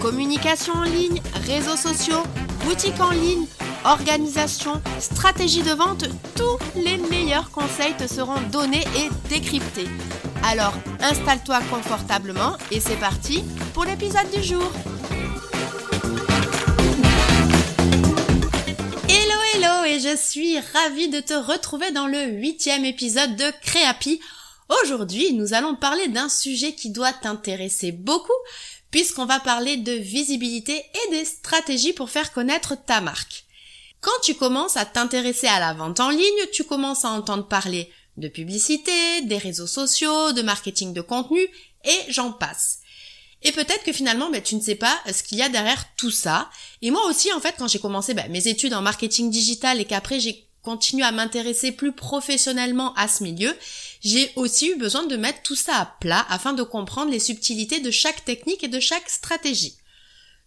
Communication en ligne, réseaux sociaux, boutique en ligne, organisation, stratégie de vente, tous les meilleurs conseils te seront donnés et décryptés. Alors installe-toi confortablement et c'est parti pour l'épisode du jour. Hello hello et je suis ravie de te retrouver dans le huitième épisode de Créapi. Aujourd'hui nous allons parler d'un sujet qui doit t'intéresser beaucoup puisqu'on va parler de visibilité et des stratégies pour faire connaître ta marque. Quand tu commences à t'intéresser à la vente en ligne, tu commences à entendre parler de publicité, des réseaux sociaux, de marketing de contenu, et j'en passe. Et peut-être que finalement, ben, tu ne sais pas ce qu'il y a derrière tout ça. Et moi aussi, en fait, quand j'ai commencé ben, mes études en marketing digital et qu'après j'ai continué à m'intéresser plus professionnellement à ce milieu, j'ai aussi eu besoin de mettre tout ça à plat afin de comprendre les subtilités de chaque technique et de chaque stratégie.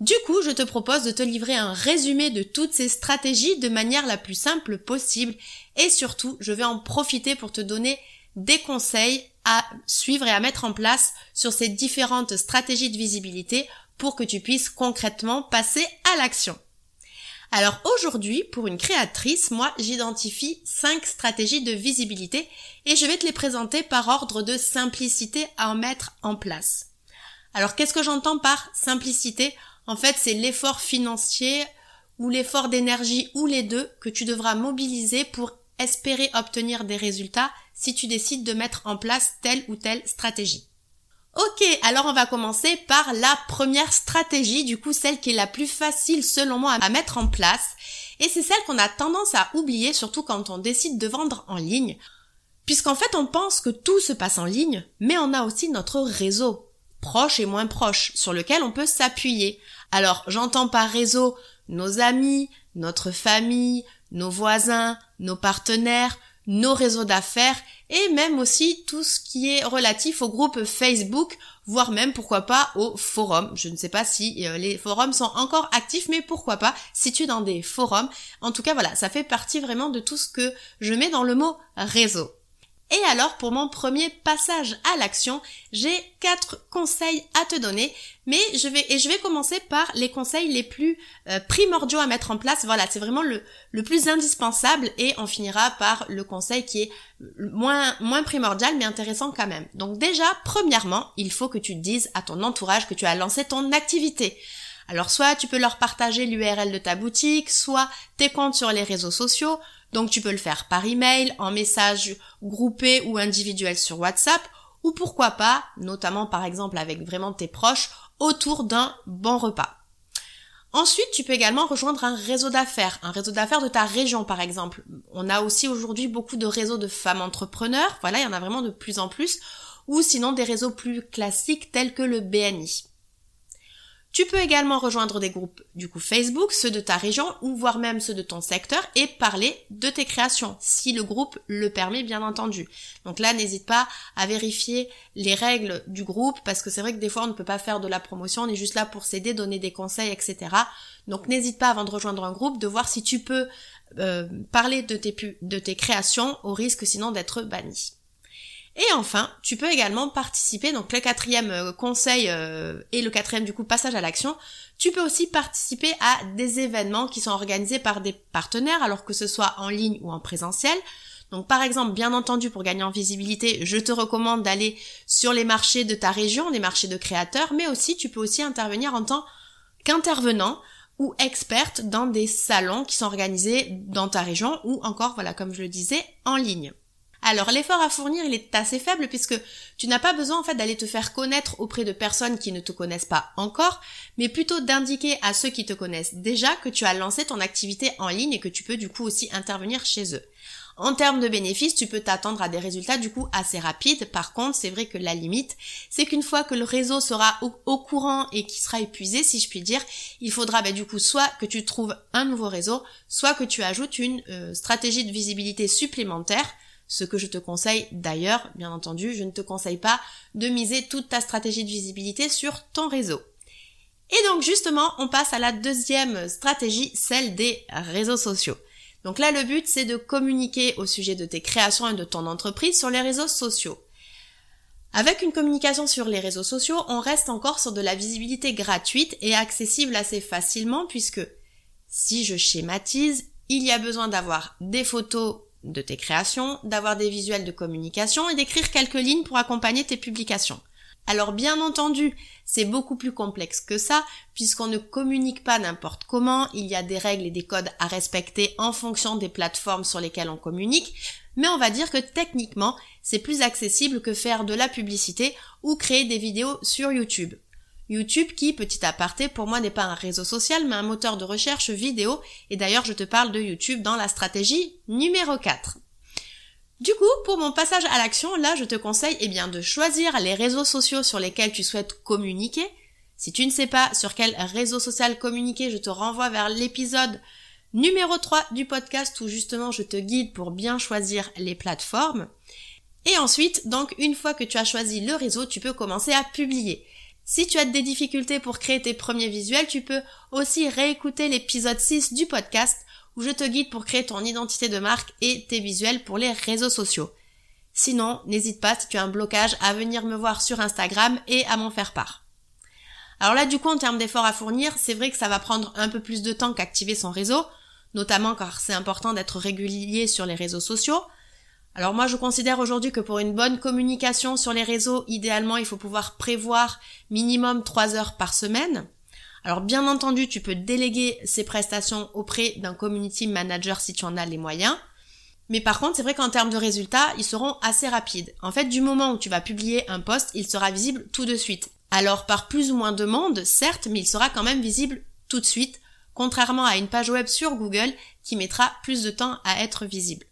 Du coup, je te propose de te livrer un résumé de toutes ces stratégies de manière la plus simple possible et surtout, je vais en profiter pour te donner des conseils à suivre et à mettre en place sur ces différentes stratégies de visibilité pour que tu puisses concrètement passer à l'action. Alors aujourd'hui, pour une créatrice, moi j'identifie 5 stratégies de visibilité et je vais te les présenter par ordre de simplicité à en mettre en place. Alors qu'est-ce que j'entends par simplicité? En fait, c'est l'effort financier ou l'effort d'énergie ou les deux que tu devras mobiliser pour espérer obtenir des résultats si tu décides de mettre en place telle ou telle stratégie. Ok, alors on va commencer par la première stratégie, du coup celle qui est la plus facile selon moi à mettre en place, et c'est celle qu'on a tendance à oublier, surtout quand on décide de vendre en ligne, puisqu'en fait on pense que tout se passe en ligne, mais on a aussi notre réseau, proche et moins proche, sur lequel on peut s'appuyer. Alors j'entends par réseau nos amis, notre famille, nos voisins, nos partenaires, nos réseaux d'affaires et même aussi tout ce qui est relatif au groupe Facebook, voire même pourquoi pas au forum. Je ne sais pas si euh, les forums sont encore actifs, mais pourquoi pas si dans des forums. En tout cas, voilà, ça fait partie vraiment de tout ce que je mets dans le mot réseau. Et alors pour mon premier passage à l'action, j'ai quatre conseils à te donner, mais je vais et je vais commencer par les conseils les plus euh, primordiaux à mettre en place. Voilà, c'est vraiment le, le plus indispensable et on finira par le conseil qui est moins moins primordial mais intéressant quand même. Donc déjà, premièrement, il faut que tu dises à ton entourage que tu as lancé ton activité. Alors soit tu peux leur partager l'URL de ta boutique, soit tes comptes sur les réseaux sociaux, donc tu peux le faire par email, en message groupé ou individuel sur WhatsApp, ou pourquoi pas, notamment par exemple avec vraiment tes proches, autour d'un bon repas. Ensuite, tu peux également rejoindre un réseau d'affaires, un réseau d'affaires de ta région par exemple. On a aussi aujourd'hui beaucoup de réseaux de femmes entrepreneurs, voilà, il y en a vraiment de plus en plus, ou sinon des réseaux plus classiques tels que le BNI. Tu peux également rejoindre des groupes du coup Facebook, ceux de ta région ou voire même ceux de ton secteur et parler de tes créations si le groupe le permet bien entendu. Donc là n'hésite pas à vérifier les règles du groupe parce que c'est vrai que des fois on ne peut pas faire de la promotion, on est juste là pour s'aider, donner des conseils, etc. Donc n'hésite pas avant de rejoindre un groupe de voir si tu peux euh, parler de tes, de tes créations au risque sinon d'être banni. Et enfin, tu peux également participer, donc le quatrième euh, conseil euh, et le quatrième du coup passage à l'action, tu peux aussi participer à des événements qui sont organisés par des partenaires, alors que ce soit en ligne ou en présentiel. Donc par exemple, bien entendu, pour gagner en visibilité, je te recommande d'aller sur les marchés de ta région, les marchés de créateurs, mais aussi tu peux aussi intervenir en tant qu'intervenant ou experte dans des salons qui sont organisés dans ta région ou encore, voilà, comme je le disais, en ligne. Alors l'effort à fournir, il est assez faible puisque tu n'as pas besoin en fait d'aller te faire connaître auprès de personnes qui ne te connaissent pas encore, mais plutôt d'indiquer à ceux qui te connaissent déjà que tu as lancé ton activité en ligne et que tu peux du coup aussi intervenir chez eux. En termes de bénéfices, tu peux t'attendre à des résultats du coup assez rapides. Par contre, c'est vrai que la limite, c'est qu'une fois que le réseau sera au, courant et qui sera épuisé, si je puis dire, il faudra bah, du coup soit que tu trouves un nouveau réseau, soit que tu ajoutes une euh, stratégie de visibilité supplémentaire. Ce que je te conseille d'ailleurs, bien entendu, je ne te conseille pas de miser toute ta stratégie de visibilité sur ton réseau. Et donc justement, on passe à la deuxième stratégie, celle des réseaux sociaux. Donc là, le but, c'est de communiquer au sujet de tes créations et de ton entreprise sur les réseaux sociaux. Avec une communication sur les réseaux sociaux, on reste encore sur de la visibilité gratuite et accessible assez facilement puisque, si je schématise, il y a besoin d'avoir des photos de tes créations, d'avoir des visuels de communication et d'écrire quelques lignes pour accompagner tes publications. Alors bien entendu, c'est beaucoup plus complexe que ça, puisqu'on ne communique pas n'importe comment, il y a des règles et des codes à respecter en fonction des plateformes sur lesquelles on communique, mais on va dire que techniquement, c'est plus accessible que faire de la publicité ou créer des vidéos sur YouTube. YouTube qui, petit aparté, pour moi n'est pas un réseau social, mais un moteur de recherche vidéo, et d'ailleurs je te parle de YouTube dans la stratégie numéro 4. Du coup, pour mon passage à l'action, là, je te conseille eh bien, de choisir les réseaux sociaux sur lesquels tu souhaites communiquer. Si tu ne sais pas sur quel réseau social communiquer, je te renvoie vers l'épisode numéro 3 du podcast où justement je te guide pour bien choisir les plateformes. Et ensuite, donc, une fois que tu as choisi le réseau, tu peux commencer à publier. Si tu as des difficultés pour créer tes premiers visuels, tu peux aussi réécouter l'épisode 6 du podcast où je te guide pour créer ton identité de marque et tes visuels pour les réseaux sociaux. Sinon, n'hésite pas si tu as un blocage à venir me voir sur Instagram et à m'en faire part. Alors là, du coup, en termes d'efforts à fournir, c'est vrai que ça va prendre un peu plus de temps qu'activer son réseau, notamment car c'est important d'être régulier sur les réseaux sociaux. Alors moi, je considère aujourd'hui que pour une bonne communication sur les réseaux, idéalement, il faut pouvoir prévoir minimum 3 heures par semaine. Alors bien entendu, tu peux déléguer ces prestations auprès d'un community manager si tu en as les moyens. Mais par contre, c'est vrai qu'en termes de résultats, ils seront assez rapides. En fait, du moment où tu vas publier un post, il sera visible tout de suite. Alors par plus ou moins de monde, certes, mais il sera quand même visible tout de suite, contrairement à une page web sur Google qui mettra plus de temps à être visible.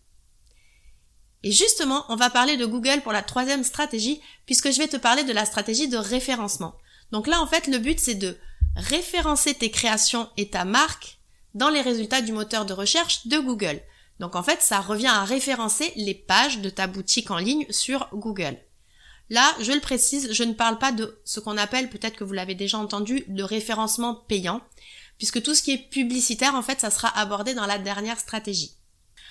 Et justement, on va parler de Google pour la troisième stratégie, puisque je vais te parler de la stratégie de référencement. Donc là, en fait, le but, c'est de référencer tes créations et ta marque dans les résultats du moteur de recherche de Google. Donc en fait, ça revient à référencer les pages de ta boutique en ligne sur Google. Là, je le précise, je ne parle pas de ce qu'on appelle, peut-être que vous l'avez déjà entendu, de référencement payant, puisque tout ce qui est publicitaire, en fait, ça sera abordé dans la dernière stratégie.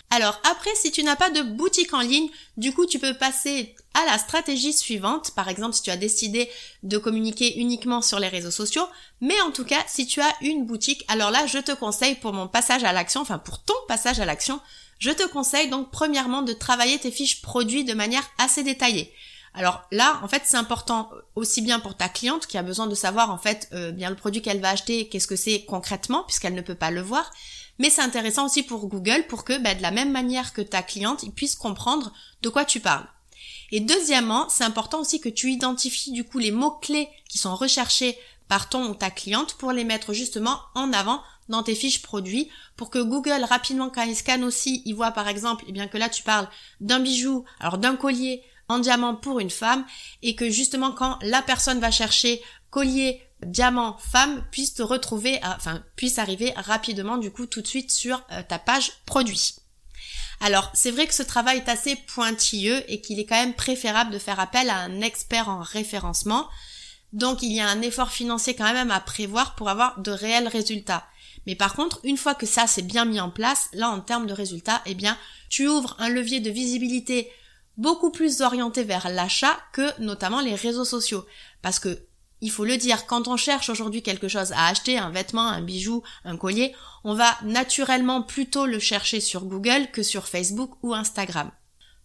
Alors après, si tu n'as pas de boutique en ligne, du coup, tu peux passer à la stratégie suivante. Par exemple, si tu as décidé de communiquer uniquement sur les réseaux sociaux. Mais en tout cas, si tu as une boutique, alors là, je te conseille pour mon passage à l'action, enfin pour ton passage à l'action, je te conseille donc premièrement de travailler tes fiches produits de manière assez détaillée. Alors là, en fait, c'est important aussi bien pour ta cliente qui a besoin de savoir en fait euh, bien le produit qu'elle va acheter, qu'est-ce que c'est concrètement puisqu'elle ne peut pas le voir, mais c'est intéressant aussi pour Google pour que bah, de la même manière que ta cliente, il puisse comprendre de quoi tu parles. Et deuxièmement, c'est important aussi que tu identifies du coup les mots-clés qui sont recherchés par ton ou ta cliente pour les mettre justement en avant dans tes fiches produits pour que Google rapidement quand il scanne aussi, il voit par exemple, eh bien que là tu parles d'un bijou, alors d'un collier en diamant pour une femme et que justement quand la personne va chercher collier diamant femme puisse te retrouver, enfin puisse arriver rapidement du coup tout de suite sur euh, ta page produit. Alors c'est vrai que ce travail est assez pointilleux et qu'il est quand même préférable de faire appel à un expert en référencement. Donc il y a un effort financier quand même à prévoir pour avoir de réels résultats. Mais par contre, une fois que ça c'est bien mis en place, là en termes de résultats, eh bien, tu ouvres un levier de visibilité beaucoup plus orienté vers l'achat que notamment les réseaux sociaux. Parce que il faut le dire, quand on cherche aujourd'hui quelque chose à acheter, un vêtement, un bijou, un collier, on va naturellement plutôt le chercher sur Google que sur Facebook ou Instagram.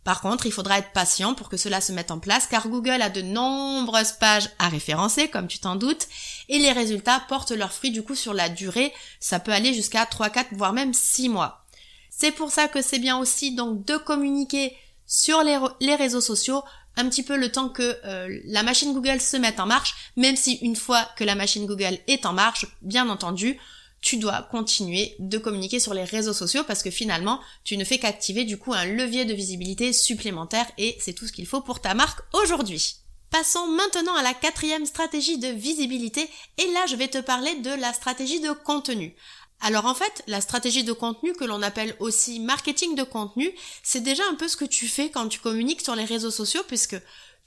Par contre, il faudra être patient pour que cela se mette en place car Google a de nombreuses pages à référencer, comme tu t'en doutes, et les résultats portent leurs fruits du coup sur la durée, ça peut aller jusqu'à 3, 4, voire même 6 mois. C'est pour ça que c'est bien aussi donc de communiquer sur les, les réseaux sociaux un petit peu le temps que euh, la machine Google se mette en marche, même si une fois que la machine Google est en marche, bien entendu, tu dois continuer de communiquer sur les réseaux sociaux parce que finalement, tu ne fais qu'activer du coup un levier de visibilité supplémentaire et c'est tout ce qu'il faut pour ta marque aujourd'hui. Passons maintenant à la quatrième stratégie de visibilité et là je vais te parler de la stratégie de contenu. Alors en fait, la stratégie de contenu que l'on appelle aussi marketing de contenu, c'est déjà un peu ce que tu fais quand tu communiques sur les réseaux sociaux puisque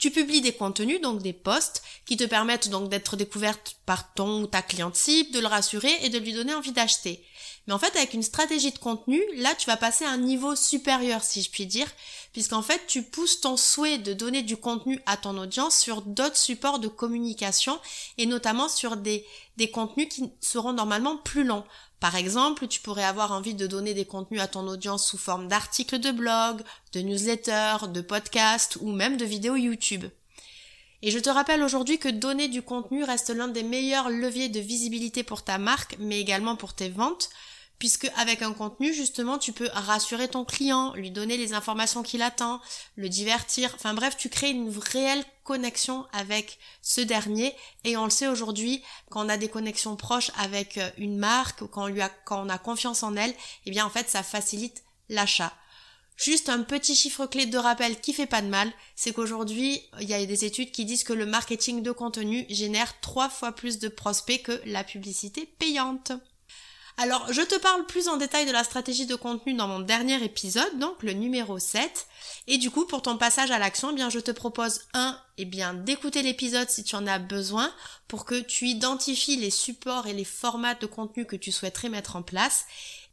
tu publies des contenus, donc des posts, qui te permettent donc d'être découverte par ton ou ta cliente cible, de le rassurer et de lui donner envie d'acheter. Mais en fait, avec une stratégie de contenu, là, tu vas passer à un niveau supérieur, si je puis dire, puisqu'en fait, tu pousses ton souhait de donner du contenu à ton audience sur d'autres supports de communication et notamment sur des, des contenus qui seront normalement plus longs. Par exemple, tu pourrais avoir envie de donner des contenus à ton audience sous forme d'articles de blog, de newsletters, de podcasts ou même de vidéos YouTube. Et je te rappelle aujourd'hui que donner du contenu reste l'un des meilleurs leviers de visibilité pour ta marque, mais également pour tes ventes, puisque avec un contenu justement tu peux rassurer ton client, lui donner les informations qu'il attend, le divertir, enfin bref tu crées une réelle connexion avec ce dernier. Et on le sait aujourd'hui quand on a des connexions proches avec euh, une marque quand on a quand on a confiance en elle, eh bien en fait ça facilite l'achat. Juste un petit chiffre clé de rappel qui fait pas de mal, c'est qu'aujourd'hui, il y a des études qui disent que le marketing de contenu génère trois fois plus de prospects que la publicité payante. Alors, je te parle plus en détail de la stratégie de contenu dans mon dernier épisode, donc le numéro 7. Et du coup, pour ton passage à l'action, eh bien, je te propose un, eh bien, d'écouter l'épisode si tu en as besoin pour que tu identifies les supports et les formats de contenu que tu souhaiterais mettre en place.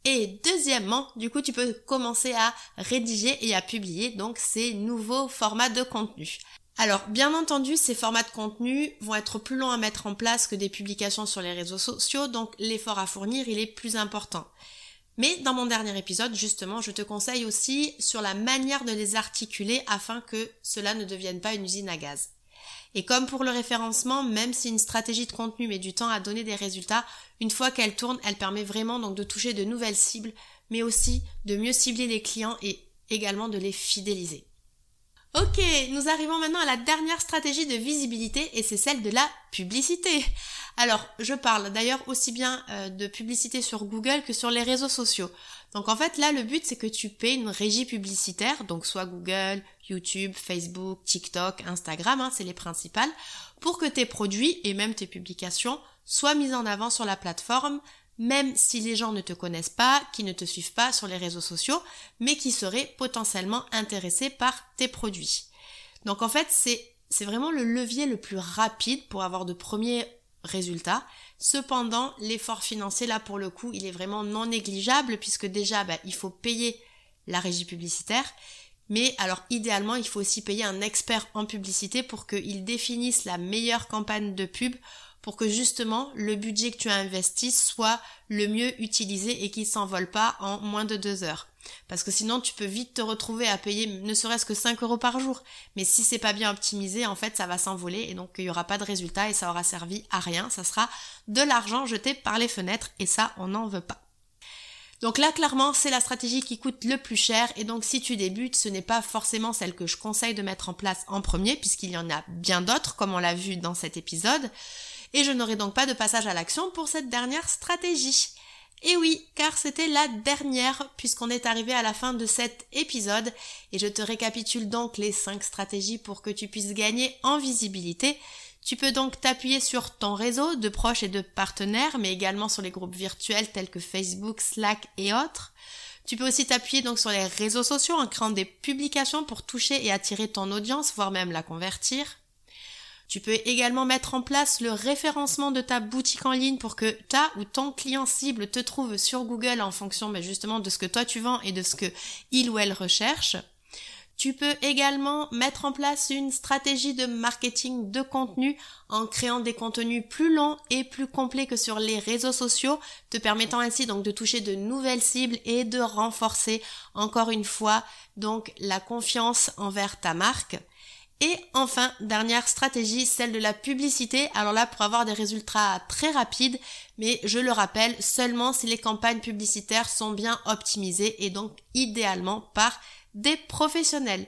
Et deuxièmement, du coup, tu peux commencer à rédiger et à publier donc ces nouveaux formats de contenu. Alors, bien entendu, ces formats de contenu vont être plus longs à mettre en place que des publications sur les réseaux sociaux, donc l'effort à fournir, il est plus important. Mais dans mon dernier épisode, justement, je te conseille aussi sur la manière de les articuler afin que cela ne devienne pas une usine à gaz. Et comme pour le référencement, même si une stratégie de contenu met du temps à donner des résultats, une fois qu'elle tourne, elle permet vraiment donc de toucher de nouvelles cibles, mais aussi de mieux cibler les clients et également de les fidéliser. Ok, nous arrivons maintenant à la dernière stratégie de visibilité et c'est celle de la publicité. Alors, je parle d'ailleurs aussi bien euh, de publicité sur Google que sur les réseaux sociaux. Donc en fait, là, le but, c'est que tu paies une régie publicitaire, donc soit Google, YouTube, Facebook, TikTok, Instagram, hein, c'est les principales, pour que tes produits et même tes publications soient mis en avant sur la plateforme même si les gens ne te connaissent pas, qui ne te suivent pas sur les réseaux sociaux, mais qui seraient potentiellement intéressés par tes produits. Donc en fait, c'est, vraiment le levier le plus rapide pour avoir de premiers résultats. Cependant, l'effort financier, là, pour le coup, il est vraiment non négligeable puisque déjà, bah, il faut payer la régie publicitaire. Mais alors, idéalement, il faut aussi payer un expert en publicité pour qu'il définisse la meilleure campagne de pub pour que justement le budget que tu as investi soit le mieux utilisé et qu'il s'envole pas en moins de deux heures. Parce que sinon tu peux vite te retrouver à payer ne serait-ce que 5 euros par jour. Mais si c'est pas bien optimisé, en fait ça va s'envoler et donc il y aura pas de résultat et ça aura servi à rien. Ça sera de l'argent jeté par les fenêtres et ça on n'en veut pas. Donc là, clairement, c'est la stratégie qui coûte le plus cher et donc si tu débutes, ce n'est pas forcément celle que je conseille de mettre en place en premier puisqu'il y en a bien d'autres comme on l'a vu dans cet épisode et je n'aurai donc pas de passage à l'action pour cette dernière stratégie. Et oui, car c'était la dernière puisqu'on est arrivé à la fin de cet épisode et je te récapitule donc les 5 stratégies pour que tu puisses gagner en visibilité. Tu peux donc t'appuyer sur ton réseau de proches et de partenaires, mais également sur les groupes virtuels tels que Facebook, Slack et autres. Tu peux aussi t'appuyer donc sur les réseaux sociaux en créant des publications pour toucher et attirer ton audience, voire même la convertir. Tu peux également mettre en place le référencement de ta boutique en ligne pour que ta ou ton client cible te trouve sur Google en fonction ben, justement de ce que toi tu vends et de ce que il ou elle recherche. Tu peux également mettre en place une stratégie de marketing de contenu en créant des contenus plus longs et plus complets que sur les réseaux sociaux, te permettant ainsi donc de toucher de nouvelles cibles et de renforcer encore une fois donc la confiance envers ta marque. Et enfin, dernière stratégie, celle de la publicité. Alors là, pour avoir des résultats très rapides, mais je le rappelle, seulement si les campagnes publicitaires sont bien optimisées et donc idéalement par des professionnels.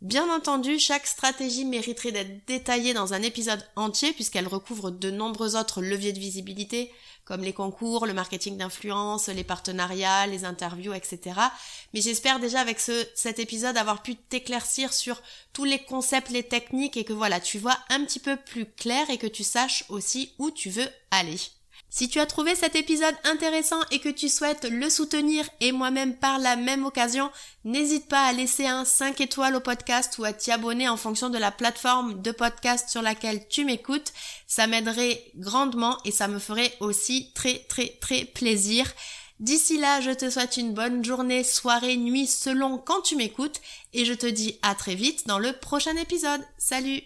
Bien entendu, chaque stratégie mériterait d'être détaillée dans un épisode entier puisqu'elle recouvre de nombreux autres leviers de visibilité comme les concours, le marketing d'influence, les partenariats, les interviews, etc. Mais j'espère déjà avec ce, cet épisode avoir pu t'éclaircir sur tous les concepts, les techniques et que voilà, tu vois un petit peu plus clair et que tu saches aussi où tu veux aller. Si tu as trouvé cet épisode intéressant et que tu souhaites le soutenir et moi-même par la même occasion, n'hésite pas à laisser un 5 étoiles au podcast ou à t'y abonner en fonction de la plateforme de podcast sur laquelle tu m'écoutes. Ça m'aiderait grandement et ça me ferait aussi très très très plaisir. D'ici là, je te souhaite une bonne journée, soirée, nuit selon quand tu m'écoutes et je te dis à très vite dans le prochain épisode. Salut